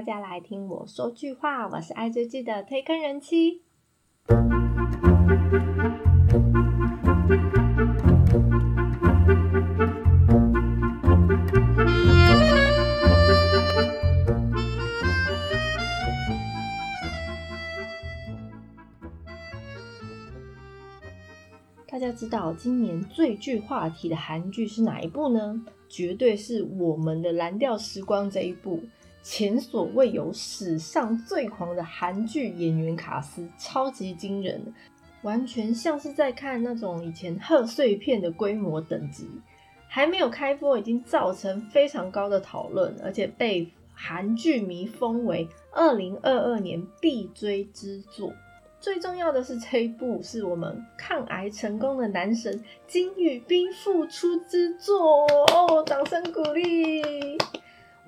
大家来听我说句话，我是爱追剧的推坑人妻。大家知道今年最具话题的韩剧是哪一部呢？绝对是我们的《蓝调时光》这一部，前所未有、史上最狂的韩剧演员卡司，超级惊人，完全像是在看那种以前贺岁片的规模等级。还没有开播，已经造成非常高的讨论，而且被韩剧迷封为二零二二年必追之作。最重要的是，这一部是我们抗癌成功的男神金宇彬复出之作哦！掌声鼓励！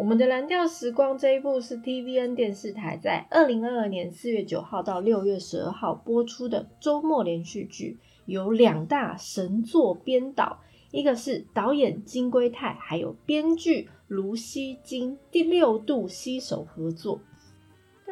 我们的《蓝调时光》这一部是 TVN 电视台在二零二二年四月九号到六月十二号播出的周末连续剧，有两大神作编导，一个是导演金圭泰，还有编剧卢锡金，第六度携手合作。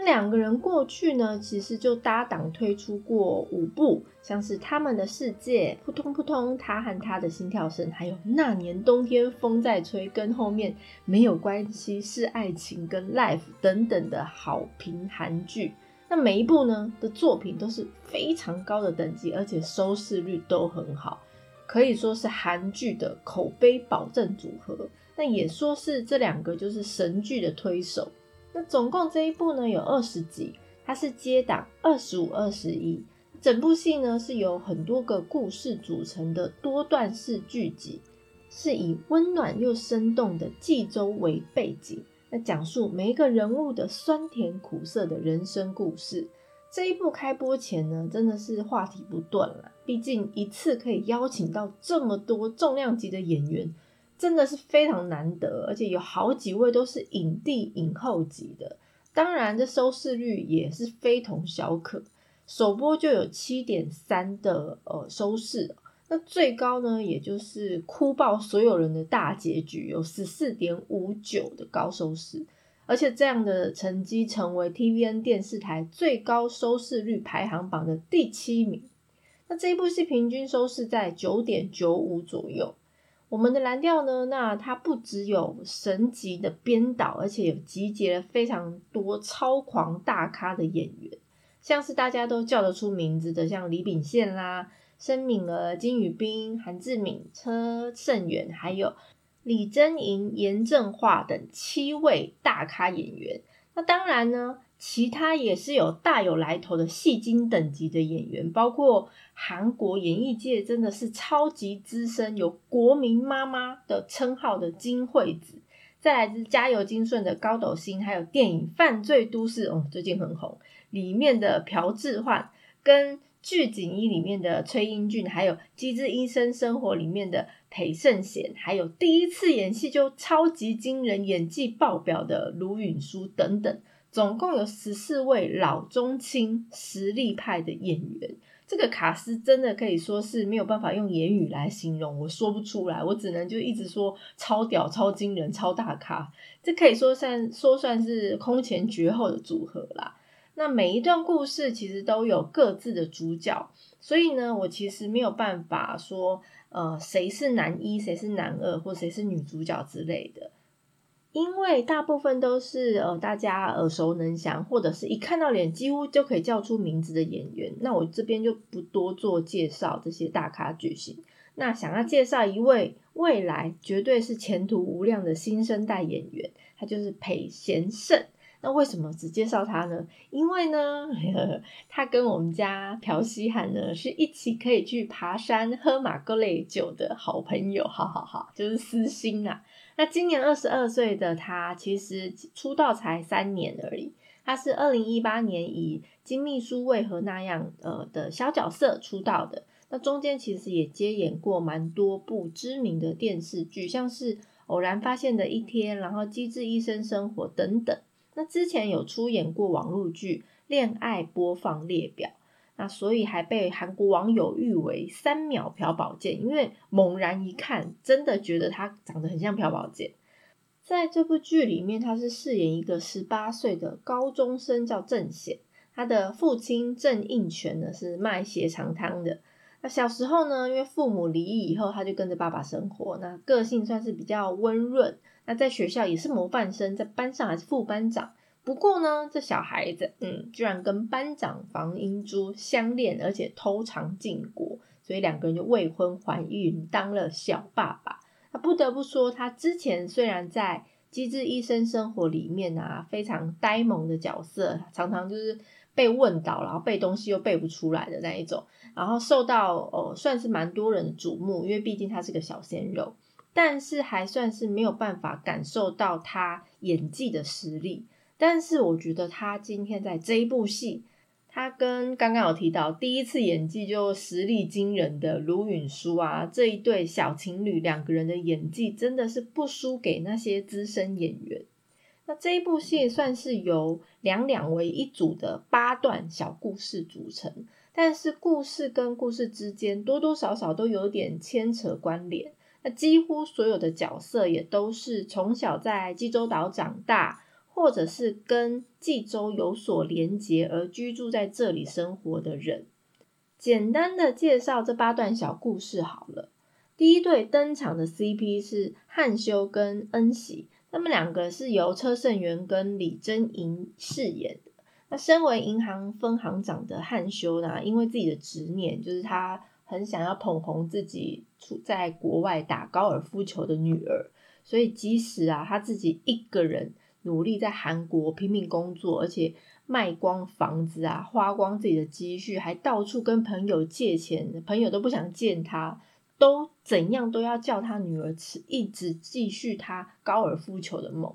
两个人过去呢，其实就搭档推出过五部，像是《他们的世界》、扑通扑通、他和他的心跳声，还有那年冬天风在吹，跟后面没有关系是爱情跟 life 等等的好评韩剧。那每一部呢的作品都是非常高的等级，而且收视率都很好，可以说是韩剧的口碑保证组合。那也说是这两个就是神剧的推手。那总共这一部呢有二十集，它是接档二十五、二十一，整部戏呢是由很多个故事组成的多段式剧集，是以温暖又生动的冀州为背景，那讲述每一个人物的酸甜苦涩的人生故事。这一部开播前呢，真的是话题不断了，毕竟一次可以邀请到这么多重量级的演员。真的是非常难得，而且有好几位都是影帝影后级的。当然，这收视率也是非同小可，首播就有七点三的呃收视，那最高呢，也就是哭爆所有人的大结局，有十四点五九的高收视，而且这样的成绩成为 TVN 电视台最高收视率排行榜的第七名。那这一部戏平均收视在九点九五左右。我们的蓝调呢？那它不只有神级的编导，而且有集结了非常多超狂大咖的演员，像是大家都叫得出名字的，像李秉宪啦、申敏儿、金宇彬、韩志敏、车胜元，还有李珍莹、严正化等七位大咖演员。那当然呢。其他也是有大有来头的戏精等级的演员，包括韩国演艺界真的是超级资深，有国民妈妈的称号的金惠子，再来自《加油金顺》的高斗星，还有电影《犯罪都市》哦，最近很红，里面的朴智焕，跟《巨警一》里面的崔英俊，还有《机智医生生活》里面的裴胜贤，还有第一次演戏就超级惊人、演技爆表的卢允书等等。总共有十四位老中青实力派的演员，这个卡斯真的可以说是没有办法用言语来形容，我说不出来，我只能就一直说超屌、超惊人、超大咖，这可以说算说算是空前绝后的组合啦。那每一段故事其实都有各自的主角，所以呢，我其实没有办法说，呃，谁是男一，谁是男二，或谁是女主角之类的。因为大部分都是呃大家耳熟能详，或者是一看到脸几乎就可以叫出名字的演员，那我这边就不多做介绍这些大咖巨星。那想要介绍一位未来绝对是前途无量的新生代演员，他就是裴贤胜。那为什么只介绍他呢？因为呢，他跟我们家朴熙汉呢是一起可以去爬山、喝马格雷酒的好朋友，好好好，就是私心啊。那今年二十二岁的他，其实出道才三年而已。他是二零一八年以《金秘书为何那样》呃的小角色出道的。那中间其实也接演过蛮多部知名的电视剧，像是《偶然发现的一天》，然后《机智医生生活》等等。那之前有出演过网络剧《恋爱播放列表》。那所以还被韩国网友誉为三秒朴宝剑，因为猛然一看，真的觉得他长得很像朴宝剑。在这部剧里面，他是饰演一个十八岁的高中生，叫郑显。他的父亲郑应权呢是卖血肠汤的。那小时候呢，因为父母离异以后，他就跟着爸爸生活。那个性算是比较温润。那在学校也是模范生，在班上还是副班长。不过呢，这小孩子，嗯，居然跟班长房英珠相恋，而且偷尝禁果，所以两个人就未婚怀孕，当了小爸爸。那不得不说，他之前虽然在《机智医生生活》里面啊，非常呆萌的角色，常常就是被问倒，然后背东西又背不出来的那一种，然后受到呃算是蛮多人的瞩目，因为毕竟他是个小鲜肉，但是还算是没有办法感受到他演技的实力。但是我觉得他今天在这一部戏。他跟刚刚有提到第一次演技就实力惊人的卢允书啊，这一对小情侣两个人的演技真的是不输给那些资深演员。那这一部戏算是由两两为一组的八段小故事组成，但是故事跟故事之间多多少少都有点牵扯关联。那几乎所有的角色也都是从小在济州岛长大。或者是跟济州有所连结而居住在这里生活的人，简单的介绍这八段小故事好了。第一对登场的 CP 是汉修跟恩喜，他们两个是由车胜元跟李珍莹饰演的。那身为银行分行长的汉修呢，因为自己的执念，就是他很想要捧红自己处在国外打高尔夫球的女儿，所以即使啊他自己一个人。努力在韩国拼命工作，而且卖光房子啊，花光自己的积蓄，还到处跟朋友借钱，朋友都不想见他，都怎样都要叫他女儿吃，一直继续他高尔夫球的梦。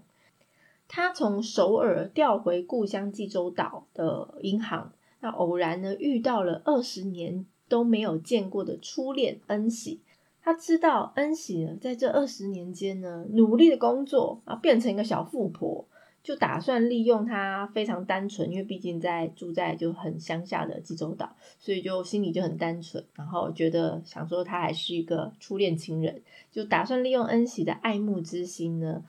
他从首尔调回故乡济州岛的银行，那偶然呢遇到了二十年都没有见过的初恋恩喜。他知道恩喜呢，在这二十年间呢，努力的工作啊，变成一个小富婆，就打算利用他非常单纯，因为毕竟在住在就很乡下的济州岛，所以就心里就很单纯，然后觉得想说他还是一个初恋情人，就打算利用恩喜的爱慕之心呢，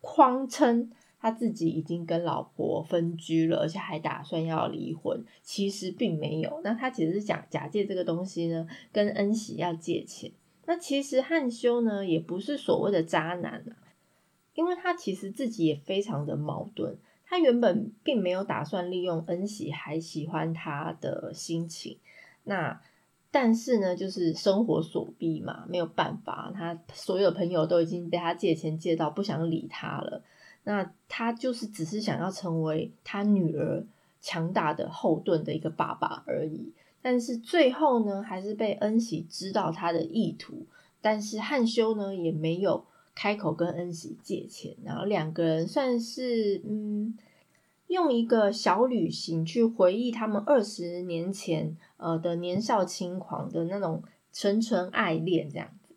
谎称他自己已经跟老婆分居了，而且还打算要离婚，其实并没有。那他其实是想假借这个东西呢，跟恩喜要借钱。那其实汉修呢，也不是所谓的渣男啊，因为他其实自己也非常的矛盾。他原本并没有打算利用恩喜还喜欢他的心情，那但是呢，就是生活所逼嘛，没有办法，他所有朋友都已经被他借钱借到不想理他了。那他就是只是想要成为他女儿强大的后盾的一个爸爸而已。但是最后呢，还是被恩喜知道他的意图，但是汉修呢也没有开口跟恩喜借钱，然后两个人算是嗯，用一个小旅行去回忆他们二十年前呃的年少轻狂的那种纯纯爱恋这样子。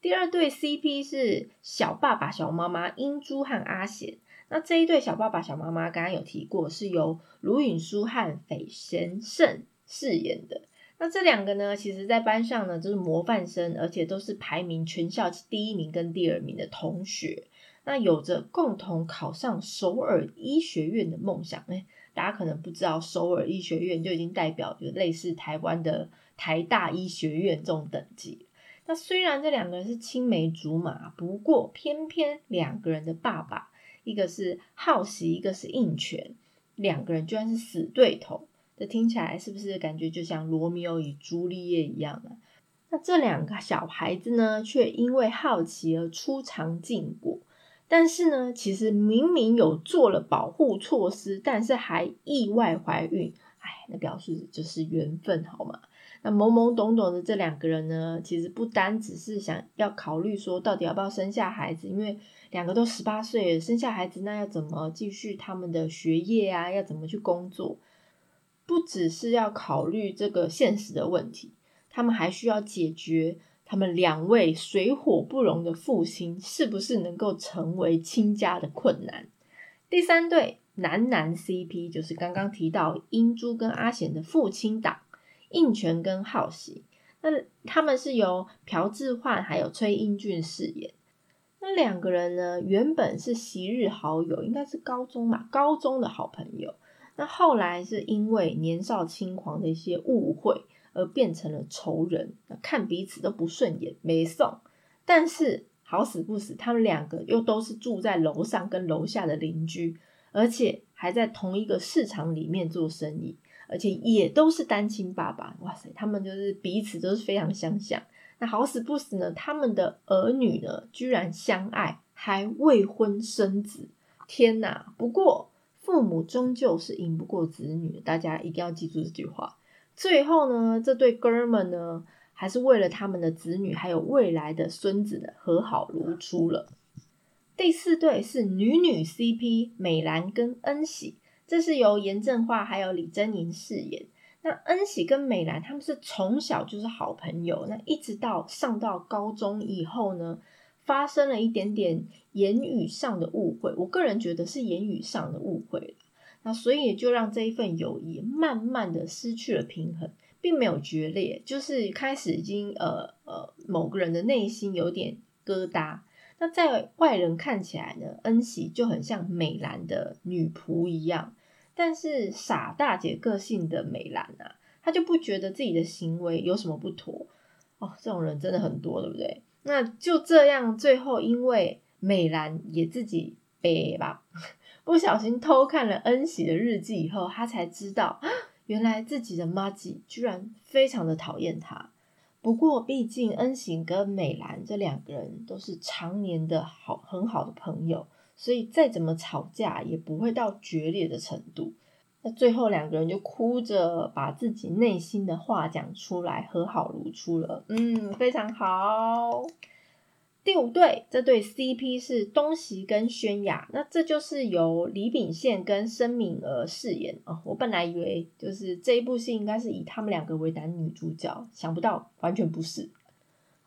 第二对 CP 是小爸爸小妈妈英珠和阿贤，那这一对小爸爸小妈妈刚刚有提过，是由卢允书和斐贤胜。饰演的那这两个呢，其实在班上呢，就是模范生，而且都是排名全校第一名跟第二名的同学。那有着共同考上首尔医学院的梦想。哎，大家可能不知道，首尔医学院就已经代表就类似台湾的台大医学院这种等级。那虽然这两个人是青梅竹马，不过偏偏两个人的爸爸，一个是好喜，一个是应权，两个人居然是死对头。这听起来是不是感觉就像罗密欧与朱丽叶一样啊？那这两个小孩子呢，却因为好奇而出尝禁果，但是呢，其实明明有做了保护措施，但是还意外怀孕，哎，那表示就是缘分好吗？那懵懵懂懂的这两个人呢，其实不单只是想要考虑说到底要不要生下孩子，因为两个都十八岁，生下孩子那要怎么继续他们的学业啊？要怎么去工作？不只是要考虑这个现实的问题，他们还需要解决他们两位水火不容的父亲是不是能够成为亲家的困难。第三对男男 CP 就是刚刚提到英珠跟阿贤的父亲档，应权跟浩喜，那他们是由朴智焕还有崔英俊饰演。那两个人呢，原本是昔日好友，应该是高中嘛，高中的好朋友。那后来是因为年少轻狂的一些误会，而变成了仇人，看彼此都不顺眼，没送。但是好死不死，他们两个又都是住在楼上跟楼下的邻居，而且还在同一个市场里面做生意，而且也都是单亲爸爸。哇塞，他们就是彼此都是非常相像。那好死不死呢？他们的儿女呢，居然相爱，还未婚生子！天哪！不过父母终究是赢不过子女，大家一定要记住这句话。最后呢，这对哥们呢，还是为了他们的子女还有未来的孙子的和好如初了。第四对是女女 CP，美兰跟恩喜，这是由严正化还有李珍莹饰演。那恩喜跟美兰他们是从小就是好朋友，那一直到上到高中以后呢，发生了一点点言语上的误会。我个人觉得是言语上的误会那所以就让这一份友谊慢慢的失去了平衡，并没有决裂，就是开始已经呃呃某个人的内心有点疙瘩。那在外人看起来呢，恩喜就很像美兰的女仆一样。但是傻大姐个性的美兰啊，她就不觉得自己的行为有什么不妥哦。这种人真的很多，对不对？那就这样，最后因为美兰也自己背吧，不小心偷看了恩喜的日记以后，她才知道，原来自己的妈吉居然非常的讨厌她。不过，毕竟恩喜跟美兰这两个人都是常年的好很好的朋友。所以再怎么吵架也不会到决裂的程度。那最后两个人就哭着把自己内心的话讲出来，和好如初了。嗯，非常好。第五对，这对 CP 是东席跟宣雅，那这就是由李秉宪跟申敏儿饰演哦。我本来以为就是这一部戏应该是以他们两个为男女主角，想不到完全不是。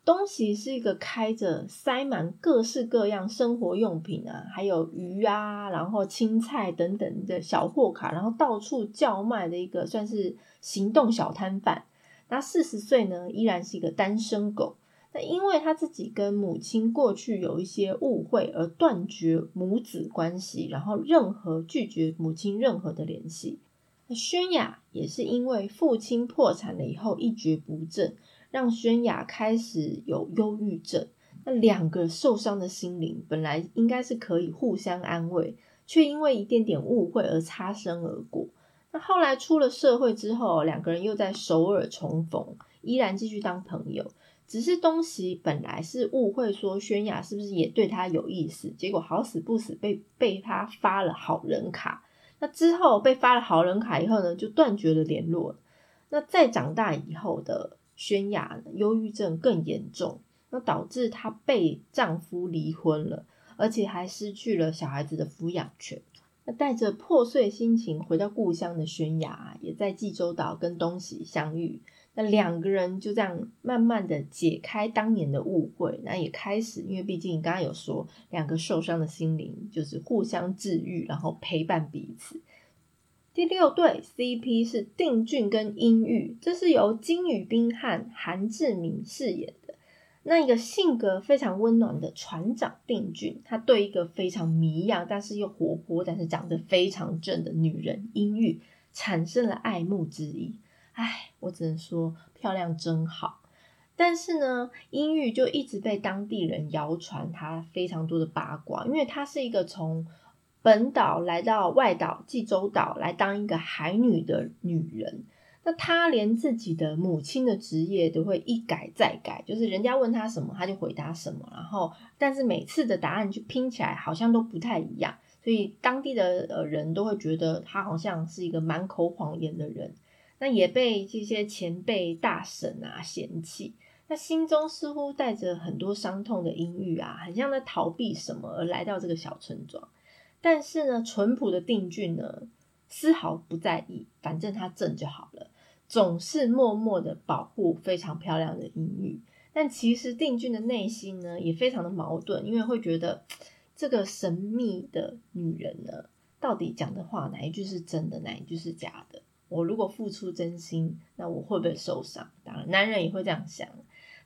东西是一个开着塞满各式各样生活用品啊，还有鱼啊，然后青菜等等的小货卡，然后到处叫卖的一个算是行动小摊贩。那四十岁呢，依然是一个单身狗。那因为他自己跟母亲过去有一些误会，而断绝母子关系，然后任何拒绝母亲任何的联系。那轩雅也是因为父亲破产了以后一蹶不振。让轩雅开始有忧郁症，那两个受伤的心灵本来应该是可以互相安慰，却因为一点点误会而擦身而过。那后来出了社会之后，两个人又在首尔重逢，依然继续当朋友。只是东西本来是误会说轩雅是不是也对他有意思，结果好死不死被被他发了好人卡。那之后被发了好人卡以后呢，就断绝了联络。那在长大以后的。宣雅忧郁症更严重，那导致她被丈夫离婚了，而且还失去了小孩子的抚养权。那带着破碎心情回到故乡的宣雅，也在济州岛跟东喜相遇。那两个人就这样慢慢的解开当年的误会，那也开始，因为毕竟刚刚有说，两个受伤的心灵就是互相治愈，然后陪伴彼此。第六对 CP 是定俊跟殷玉，这是由金宇彬和韩志明饰演的。那一个性格非常温暖的船长定俊，他对一个非常迷样但是又活泼，但是长得非常正的女人殷玉产生了爱慕之意。唉，我只能说漂亮真好。但是呢，殷玉就一直被当地人谣传她非常多的八卦，因为她是一个从本岛来到外岛济州岛来当一个海女的女人，那她连自己的母亲的职业都会一改再改，就是人家问她什么，她就回答什么，然后但是每次的答案就拼起来好像都不太一样，所以当地的呃人都会觉得她好像是一个满口谎言的人，那也被这些前辈大婶啊嫌弃，那心中似乎带着很多伤痛的阴郁啊，很像在逃避什么而来到这个小村庄。但是呢，淳朴的定俊呢，丝毫不在意，反正他正就好了，总是默默的保护非常漂亮的音域。但其实定俊的内心呢，也非常的矛盾，因为会觉得这个神秘的女人呢，到底讲的话哪一句是真的，哪一句是假的？我如果付出真心，那我会不会受伤？当然，男人也会这样想。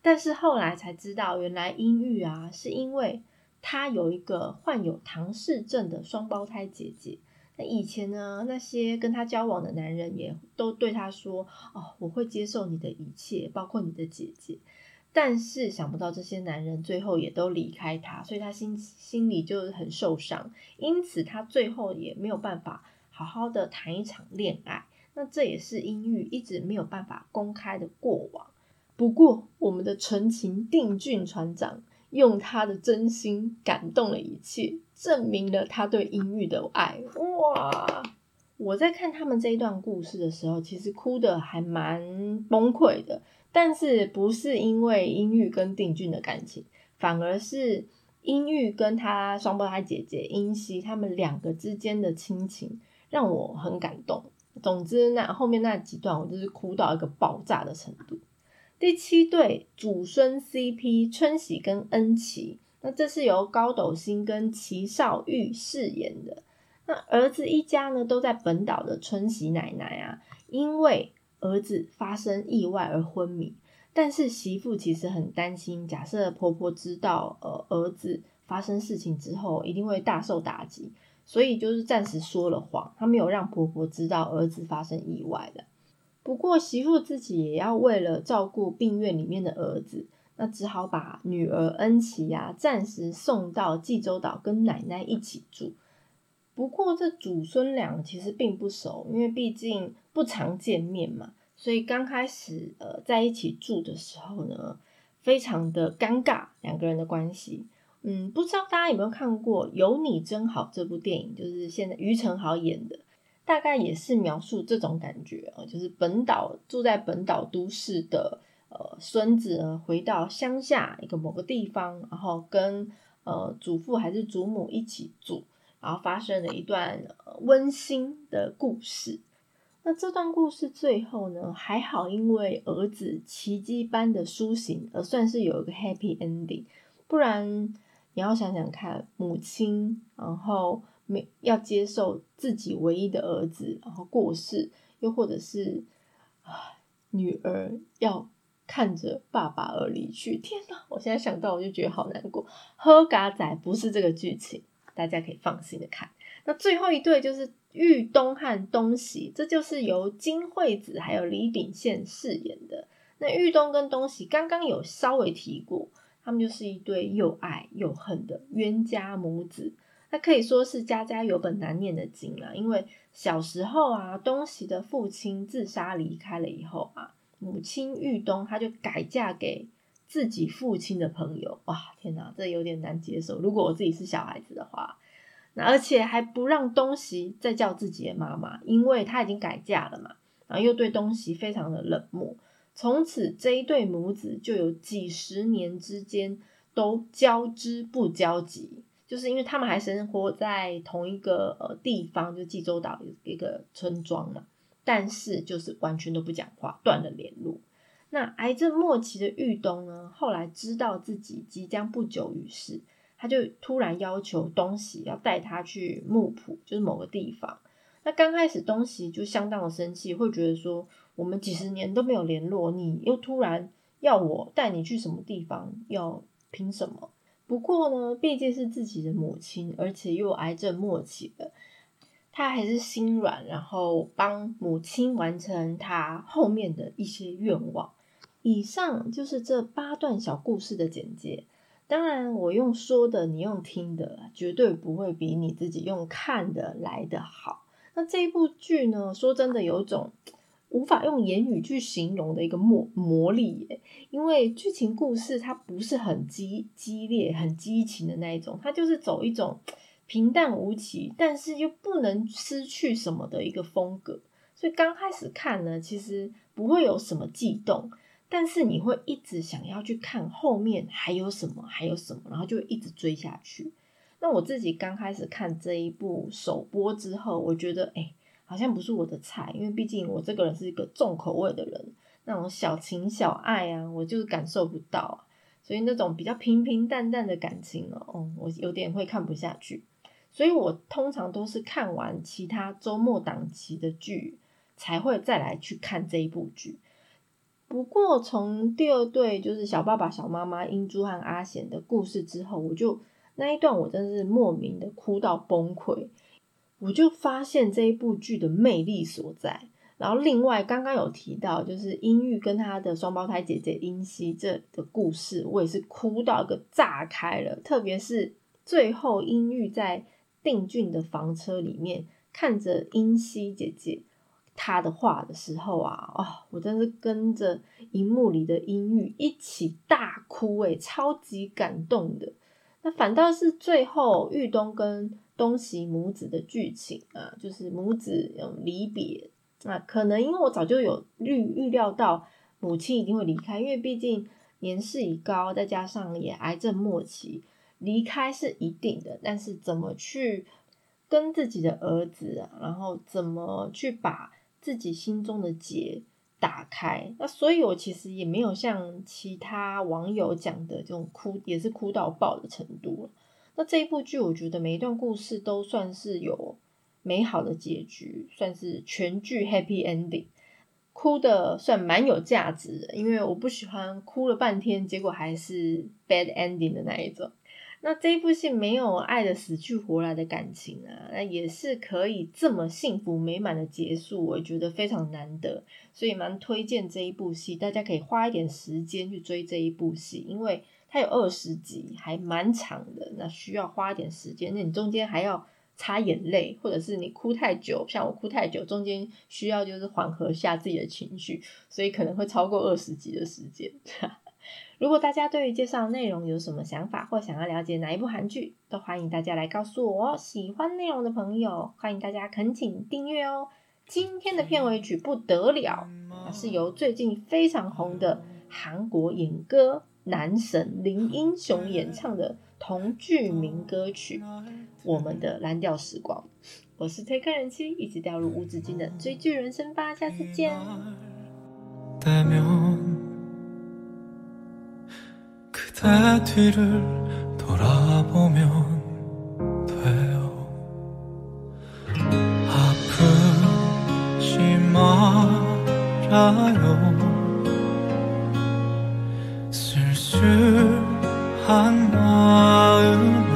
但是后来才知道，原来音域啊，是因为。他有一个患有唐氏症的双胞胎姐姐。那以前呢，那些跟他交往的男人也都对他说：“哦，我会接受你的一切，包括你的姐姐。”但是想不到这些男人最后也都离开他，所以他心心里就很受伤。因此他最后也没有办法好好的谈一场恋爱。那这也是英玉一直没有办法公开的过往。不过我们的纯情定俊船长用他的真心感动了一切，证明了他对英玉的爱。哇！我在看他们这一段故事的时候，其实哭的还蛮崩溃的。但是不是因为英玉跟定俊的感情，反而是英玉跟他双胞胎姐姐英熙他们两个之间的亲情让我很感动。总之，那后面那几段我就是哭到一个爆炸的程度。第七对祖孙 CP 春喜跟恩琪，那这是由高斗星跟齐少玉饰演的。那儿子一家呢都在本岛的春喜奶奶啊，因为。儿子发生意外而昏迷，但是媳妇其实很担心。假设婆婆知道，呃，儿子发生事情之后，一定会大受打击，所以就是暂时说了谎，她没有让婆婆知道儿子发生意外的。不过媳妇自己也要为了照顾病院里面的儿子，那只好把女儿恩琪呀暂时送到济州岛跟奶奶一起住。不过这祖孙俩其实并不熟，因为毕竟不常见面嘛，所以刚开始呃在一起住的时候呢，非常的尴尬两个人的关系。嗯，不知道大家有没有看过《有你真好》这部电影，就是现在于承豪演的，大概也是描述这种感觉啊，就是本岛住在本岛都市的呃孙子呢，回到乡下一个某个地方，然后跟呃祖父还是祖母一起住。然后发生了一段温馨的故事。那这段故事最后呢，还好，因为儿子奇迹般的苏醒，而算是有一个 happy ending。不然你要想想看，母亲然后没要接受自己唯一的儿子然后过世，又或者是女儿要看着爸爸而离去。天哪！我现在想到我就觉得好难过。喝嘎仔不是这个剧情。大家可以放心的看。那最后一对就是玉东和东喜，这就是由金惠子还有李秉宪饰演的。那玉东跟东喜刚刚有稍微提过，他们就是一对又爱又恨的冤家母子。那可以说是家家有本难念的经啊。因为小时候啊，东西的父亲自杀离开了以后啊，母亲玉东她就改嫁给。自己父亲的朋友，哇，天哪，这有点难接受。如果我自己是小孩子的话，那而且还不让东西再叫自己的妈妈，因为他已经改嫁了嘛，然后又对东西非常的冷漠。从此这一对母子就有几十年之间都交织不交集，就是因为他们还生活在同一个呃地方，就济州岛一个村庄嘛，但是就是完全都不讲话，断了联络。那癌症末期的玉东呢？后来知道自己即将不久于世，他就突然要求东西要带他去木浦，就是某个地方。那刚开始东西就相当的生气，会觉得说我们几十年都没有联络，你又突然要我带你去什么地方，要凭什么？不过呢，毕竟是自己的母亲，而且又癌症末期了，他还是心软，然后帮母亲完成他后面的一些愿望。以上就是这八段小故事的简介。当然，我用说的，你用听的，绝对不会比你自己用看的来的好。那这一部剧呢，说真的，有种无法用言语去形容的一个魔魔力耶。因为剧情故事它不是很激激烈、很激情的那一种，它就是走一种平淡无奇，但是又不能失去什么的一个风格。所以刚开始看呢，其实不会有什么悸动。但是你会一直想要去看后面还有什么，还有什么，然后就一直追下去。那我自己刚开始看这一部首播之后，我觉得哎，好像不是我的菜，因为毕竟我这个人是一个重口味的人，那种小情小爱啊，我就是感受不到。所以那种比较平平淡淡的感情哦，我有点会看不下去。所以我通常都是看完其他周末档期的剧，才会再来去看这一部剧。不过，从第二对就是小爸爸、小妈妈英珠和阿贤的故事之后，我就那一段我真的是莫名的哭到崩溃。我就发现这一部剧的魅力所在。然后另外刚刚有提到，就是英玉跟他的双胞胎姐姐英熙这的故事，我也是哭到一个炸开了。特别是最后英玉在定俊的房车里面看着英熙姐姐她的画的时候啊，哦，我真是跟着荧幕里的英玉一起大哭，诶超级感动的。那反倒是最后玉东跟东喜母子的剧情啊，就是母子有离别。那可能因为我早就有预预料到母亲一定会离开，因为毕竟年事已高，再加上也癌症末期，离开是一定的。但是怎么去跟自己的儿子，然后怎么去把自己心中的结打开？那所以我其实也没有像其他网友讲的这种哭，也是哭到爆的程度。那这一部剧，我觉得每一段故事都算是有。美好的结局算是全剧 happy ending，哭的算蛮有价值的，因为我不喜欢哭了半天，结果还是 bad ending 的那一种。那这一部戏没有爱的死去活来的感情啊，那也是可以这么幸福美满的结束，我觉得非常难得，所以蛮推荐这一部戏，大家可以花一点时间去追这一部戏，因为它有二十集，还蛮长的，那需要花一点时间，那你中间还要。擦眼泪，或者是你哭太久，像我哭太久，中间需要就是缓和下自己的情绪，所以可能会超过二十集的时间。如果大家对于介绍内容有什么想法，或想要了解哪一部韩剧，都欢迎大家来告诉我。喜欢内容的朋友，欢迎大家恳请订阅哦。今天的片尾曲不得了，是由最近非常红的韩国演歌男神林英雄演唱的。同剧名歌曲《我们的蓝调时光》，我是推坑人妻，一直掉入无止境的追剧人生吧，下次见。 제 뒤를 돌아보면 돼요. 아프지 말아요. 슬슬한 마음에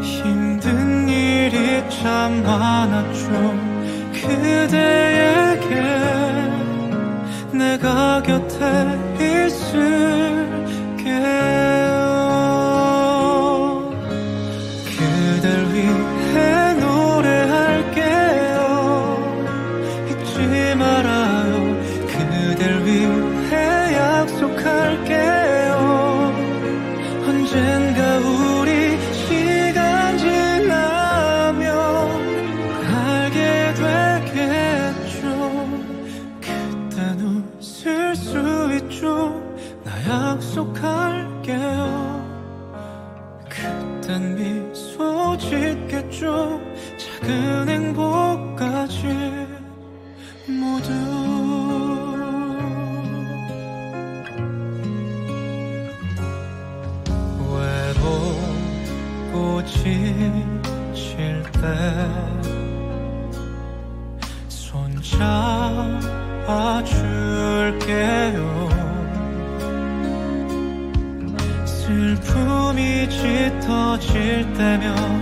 힘든 일이 참 많았죠. 그대에게 내가 곁에 是 손잡아줄게요. 슬픔이 짙어질 때면